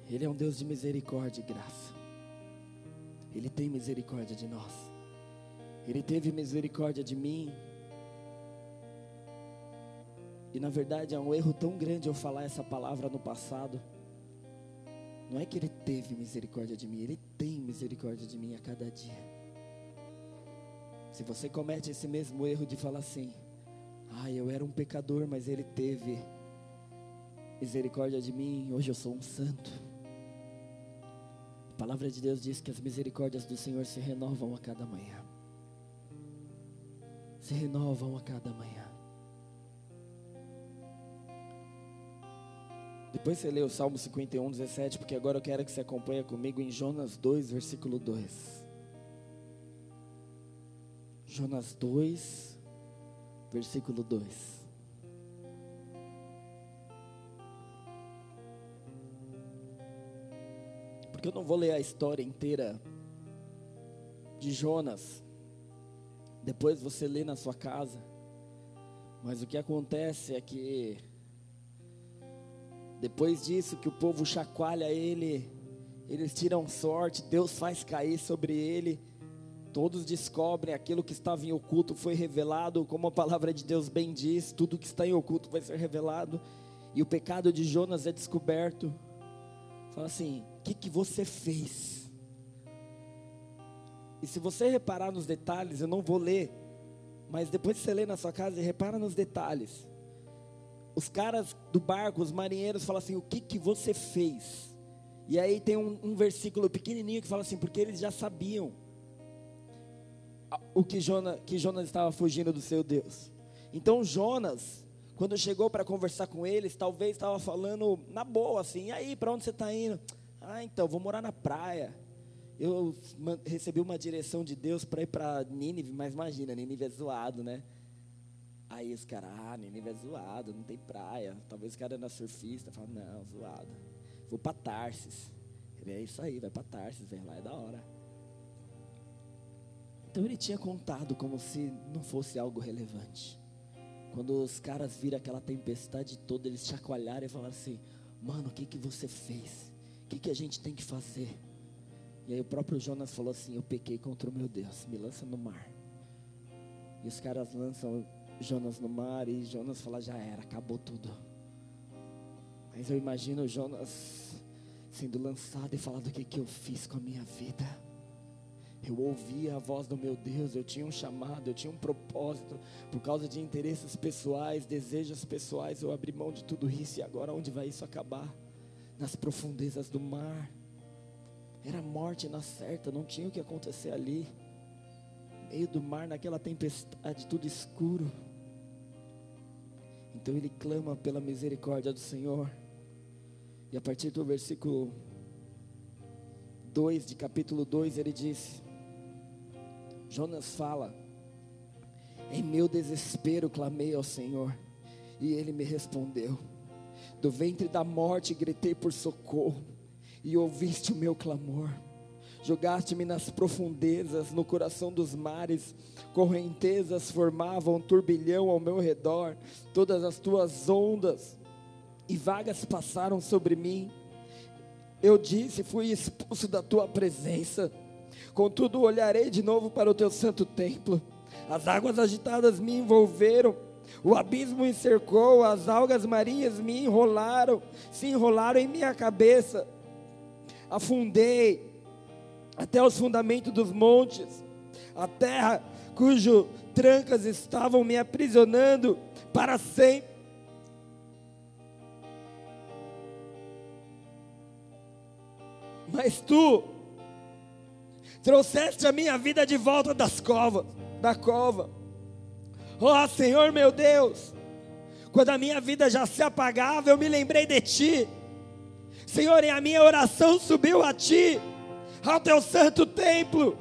[SPEAKER 1] Ele é um Deus de misericórdia e graça. Ele tem misericórdia de nós. Ele teve misericórdia de mim. E na verdade é um erro tão grande eu falar essa palavra no passado não é que Ele teve misericórdia de mim, Ele tem misericórdia de mim a cada dia. Se você comete esse mesmo erro de falar assim, ah, eu era um pecador, mas Ele teve misericórdia de mim, hoje eu sou um santo. A palavra de Deus diz que as misericórdias do Senhor se renovam a cada manhã. Se renovam a cada manhã. Depois você lê o Salmo 51, 17, porque agora eu quero que você acompanhe comigo em Jonas 2, versículo 2. Jonas 2, versículo 2. Porque eu não vou ler a história inteira de Jonas. Depois você lê na sua casa. Mas o que acontece é que depois disso, que o povo chacoalha ele, eles tiram sorte, Deus faz cair sobre ele. Todos descobrem aquilo que estava em oculto foi revelado, como a palavra de Deus bem diz: tudo que está em oculto vai ser revelado. E o pecado de Jonas é descoberto. Fala assim: o que, que você fez? E se você reparar nos detalhes, eu não vou ler, mas depois você lê na sua casa e repara nos detalhes os caras do barco, os marinheiros, falam assim: O que, que você fez? E aí tem um, um versículo pequenininho que fala assim: Porque eles já sabiam o que Jonas, que Jonas estava fugindo do seu Deus. Então Jonas, quando chegou para conversar com eles, talvez estava falando na boa assim: E aí, para onde você está indo? Ah, então, vou morar na praia. Eu recebi uma direção de Deus para ir para Nínive, mas imagina, Nínive é zoado, né? Aí os caras, ah, Nínive é zoado, não tem praia. Talvez o cara na surfista, fala, não, zoado. Vou para Tarsis. É isso aí, vai para Tarsis, vem lá, é da hora. Então ele tinha contado como se não fosse algo relevante. Quando os caras viram aquela tempestade toda, eles chacoalharam e falaram assim: Mano, o que, que você fez? O que, que a gente tem que fazer? E aí o próprio Jonas falou assim: Eu pequei contra o meu Deus, me lança no mar. E os caras lançam Jonas no mar e Jonas fala: já era, acabou tudo. Mas eu imagino Jonas sendo lançado e falando: o que, que eu fiz com a minha vida? Eu ouvia a voz do meu Deus, eu tinha um chamado, eu tinha um propósito, por causa de interesses pessoais, desejos pessoais, eu abri mão de tudo isso e agora onde vai isso acabar? nas profundezas do mar. Era morte na certa, não tinha o que acontecer ali. meio do mar, naquela tempestade, tudo escuro. Então ele clama pela misericórdia do Senhor. E a partir do versículo 2 de capítulo 2 ele disse: Jonas fala: Em meu desespero clamei ao Senhor, e ele me respondeu. Do ventre da morte gritei por socorro, e ouviste o meu clamor. Jogaste-me nas profundezas, no coração dos mares, correntezas formavam um turbilhão ao meu redor, todas as tuas ondas e vagas passaram sobre mim. Eu disse: Fui expulso da tua presença. Contudo, olharei de novo para o teu santo templo. As águas agitadas me envolveram o abismo me cercou, as algas marinhas me enrolaram, se enrolaram em minha cabeça. Afundei até os fundamentos dos montes, a terra cujo trancas estavam me aprisionando para sempre. Mas tu trouxeste a minha vida de volta das covas, da cova oh, Senhor meu Deus, quando a minha vida já se apagava, eu me lembrei de Ti. Senhor, e a minha oração subiu a Ti, ao Teu santo templo.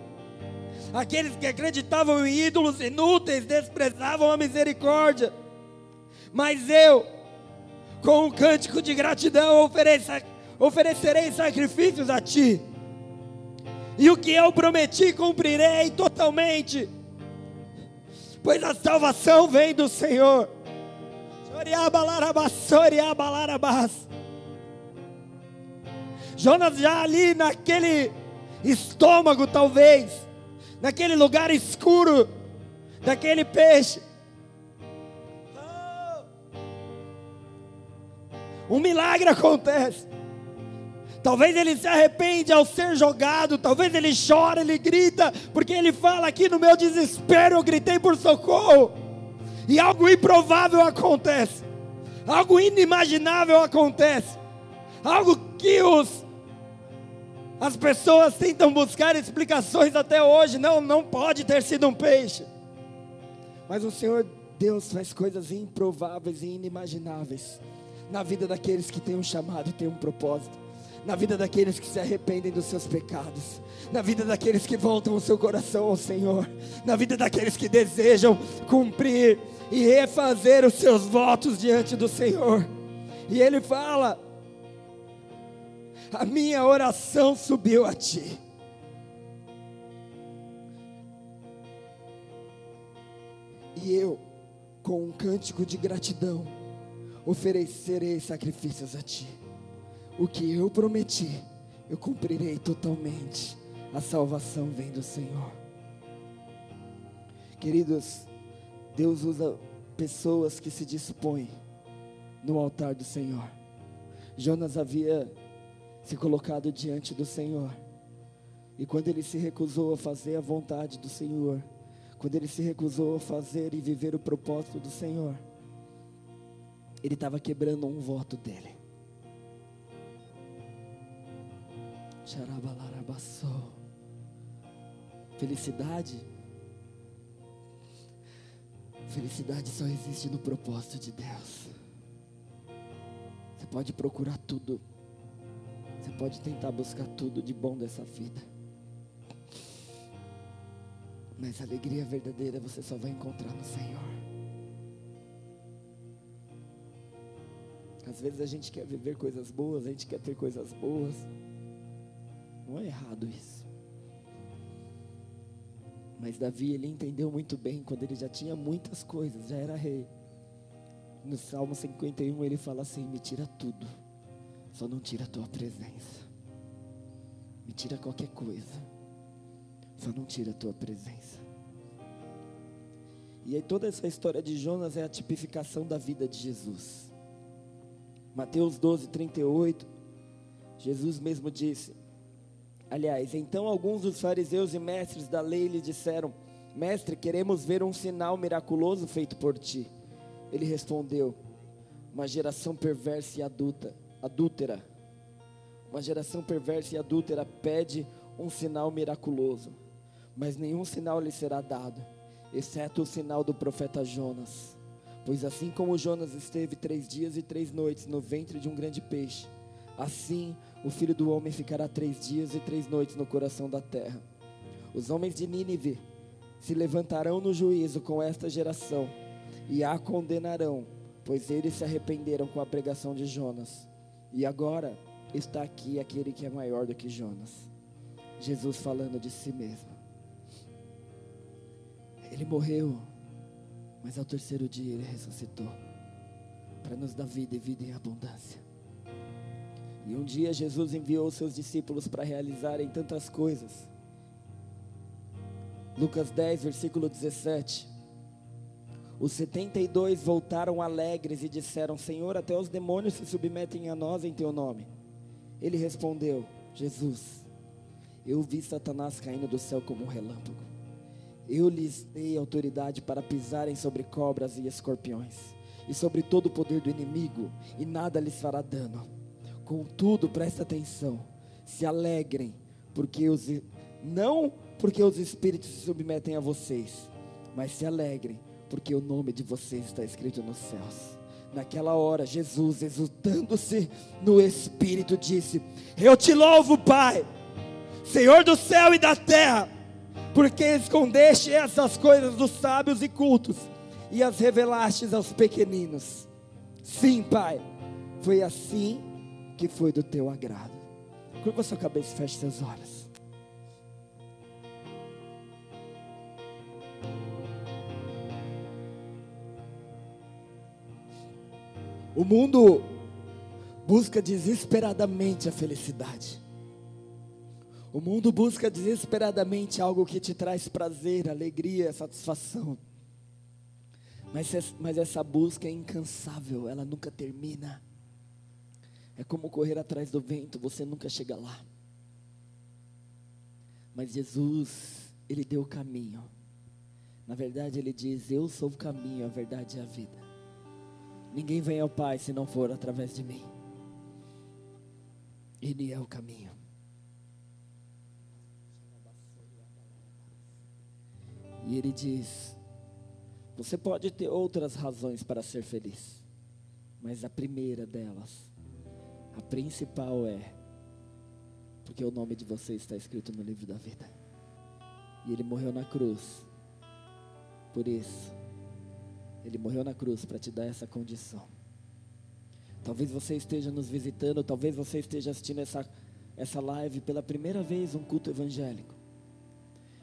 [SPEAKER 1] Aqueles que acreditavam em ídolos inúteis desprezavam a misericórdia. Mas eu, com um cântico de gratidão, ofereça, oferecerei sacrifícios a Ti. E o que eu prometi, cumprirei totalmente pois a salvação vem do Senhor. Jonas já ali naquele estômago, talvez, naquele lugar escuro, daquele peixe. Um milagre acontece. Talvez ele se arrepende ao ser jogado, talvez ele chora, ele grita, porque ele fala aqui no meu desespero eu gritei por socorro. E algo improvável acontece. Algo inimaginável acontece. Algo que os as pessoas tentam buscar explicações até hoje. Não, não pode ter sido um peixe. Mas o Senhor Deus faz coisas improváveis e inimagináveis na vida daqueles que têm um chamado têm um propósito na vida daqueles que se arrependem dos seus pecados, na vida daqueles que voltam o seu coração ao Senhor, na vida daqueles que desejam cumprir e refazer os seus votos diante do Senhor. E ele fala: A minha oração subiu a ti. E eu, com um cântico de gratidão, oferecerei sacrifícios a ti o que eu prometi, eu cumprirei totalmente. A salvação vem do Senhor. Queridos, Deus usa pessoas que se dispõem no altar do Senhor. Jonas havia se colocado diante do Senhor. E quando ele se recusou a fazer a vontade do Senhor, quando ele se recusou a fazer e viver o propósito do Senhor, ele estava quebrando um voto dele. Felicidade. Felicidade só existe no propósito de Deus. Você pode procurar tudo. Pode tentar buscar tudo de bom dessa vida. Mas a alegria verdadeira você só vai encontrar no Senhor. Às vezes a gente quer viver coisas boas, a gente quer ter coisas boas. Não é errado isso. Mas Davi, ele entendeu muito bem quando ele já tinha muitas coisas, já era rei. No Salmo 51 ele fala assim: Me tira tudo, só não tira a tua presença. Me tira qualquer coisa, só não tira a tua presença. E aí toda essa história de Jonas é a tipificação da vida de Jesus. Mateus 12, 38, Jesus mesmo disse: Aliás, então alguns dos fariseus e mestres da lei lhe disseram: Mestre, queremos ver um sinal miraculoso feito por ti. Ele respondeu: Uma geração perversa e adulta, adúltera, Uma geração perversa e adúltera pede um sinal miraculoso, mas nenhum sinal lhe será dado, exceto o sinal do profeta Jonas. Pois assim como Jonas esteve três dias e três noites no ventre de um grande peixe, assim o filho do homem ficará três dias e três noites no coração da terra. Os homens de Nínive se levantarão no juízo com esta geração e a condenarão, pois eles se arrependeram com a pregação de Jonas. E agora está aqui aquele que é maior do que Jonas. Jesus falando de si mesmo. Ele morreu, mas ao terceiro dia ele ressuscitou para nos dar vida e vida em abundância. E um dia Jesus enviou seus discípulos para realizarem tantas coisas. Lucas 10, versículo 17. Os setenta e dois voltaram alegres e disseram: Senhor, até os demônios se submetem a nós em teu nome. Ele respondeu: Jesus, eu vi Satanás caindo do céu como um relâmpago. Eu lhes dei autoridade para pisarem sobre cobras e escorpiões, e sobre todo o poder do inimigo, e nada lhes fará dano. Contudo, presta atenção, se alegrem, porque os não porque os espíritos se submetem a vocês, mas se alegrem, porque o nome de vocês está escrito nos céus. Naquela hora, Jesus, exultando-se no Espírito, disse: Eu te louvo, Pai, Senhor do céu e da terra, porque escondeste essas coisas dos sábios e cultos e as revelastes aos pequeninos. Sim, Pai, foi assim que foi do teu agrado. Curva sua cabeça e feche seus olhos. O mundo busca desesperadamente a felicidade. O mundo busca desesperadamente algo que te traz prazer, alegria, satisfação. Mas, essa busca é incansável, ela nunca termina. É como correr atrás do vento, você nunca chega lá. Mas Jesus, Ele deu o caminho. Na verdade, Ele diz: Eu sou o caminho, a verdade e a vida. Ninguém vem ao Pai se não for através de mim. Ele é o caminho. E ele diz: Você pode ter outras razões para ser feliz, mas a primeira delas, a principal é, porque o nome de você está escrito no livro da vida. E ele morreu na cruz. Por isso, ele morreu na cruz para te dar essa condição. Talvez você esteja nos visitando, talvez você esteja assistindo essa, essa live pela primeira vez, um culto evangélico.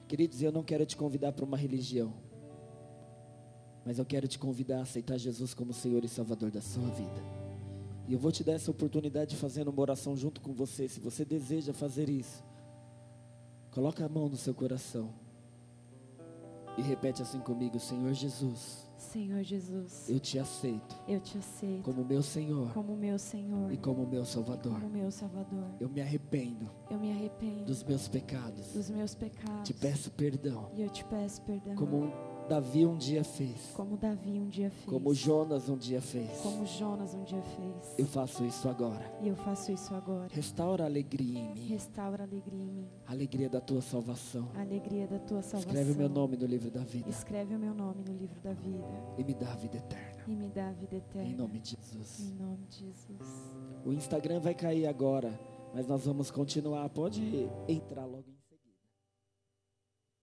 [SPEAKER 1] Queridos, eu não quero te convidar para uma religião, mas eu quero te convidar a aceitar Jesus como Senhor e Salvador da sua vida. E eu vou te dar essa oportunidade de fazer uma oração junto com você, se você deseja fazer isso. Coloca a mão no seu coração e repete assim comigo: Senhor Jesus.
[SPEAKER 2] Senhor Jesus,
[SPEAKER 1] eu te aceito.
[SPEAKER 2] Eu te aceito
[SPEAKER 1] como meu Senhor.
[SPEAKER 2] Como meu Senhor
[SPEAKER 1] e como meu Salvador.
[SPEAKER 2] Como meu Salvador.
[SPEAKER 1] Eu me arrependo.
[SPEAKER 2] Eu me arrependo
[SPEAKER 1] dos meus pecados.
[SPEAKER 2] Dos meus pecados.
[SPEAKER 1] Te peço perdão.
[SPEAKER 2] E eu te peço perdão.
[SPEAKER 1] Como Davi um dia fez.
[SPEAKER 2] Como Davi um dia fez.
[SPEAKER 1] Como Jonas um dia fez.
[SPEAKER 2] Como Jonas um dia fez.
[SPEAKER 1] Eu faço isso agora.
[SPEAKER 2] E eu faço isso agora.
[SPEAKER 1] Restaura a alegria em mim.
[SPEAKER 2] Restaura a alegria em mim.
[SPEAKER 1] A alegria da tua salvação.
[SPEAKER 2] A alegria da tua salvação.
[SPEAKER 1] Escreve o meu nome no livro da vida.
[SPEAKER 2] Escreve o meu nome no livro da vida.
[SPEAKER 1] E me dá a vida eterna.
[SPEAKER 2] E me dá a vida eterna.
[SPEAKER 1] Em nome de Jesus.
[SPEAKER 2] Em nome de Jesus.
[SPEAKER 1] O Instagram vai cair agora, mas nós vamos continuar. Pode entrar logo em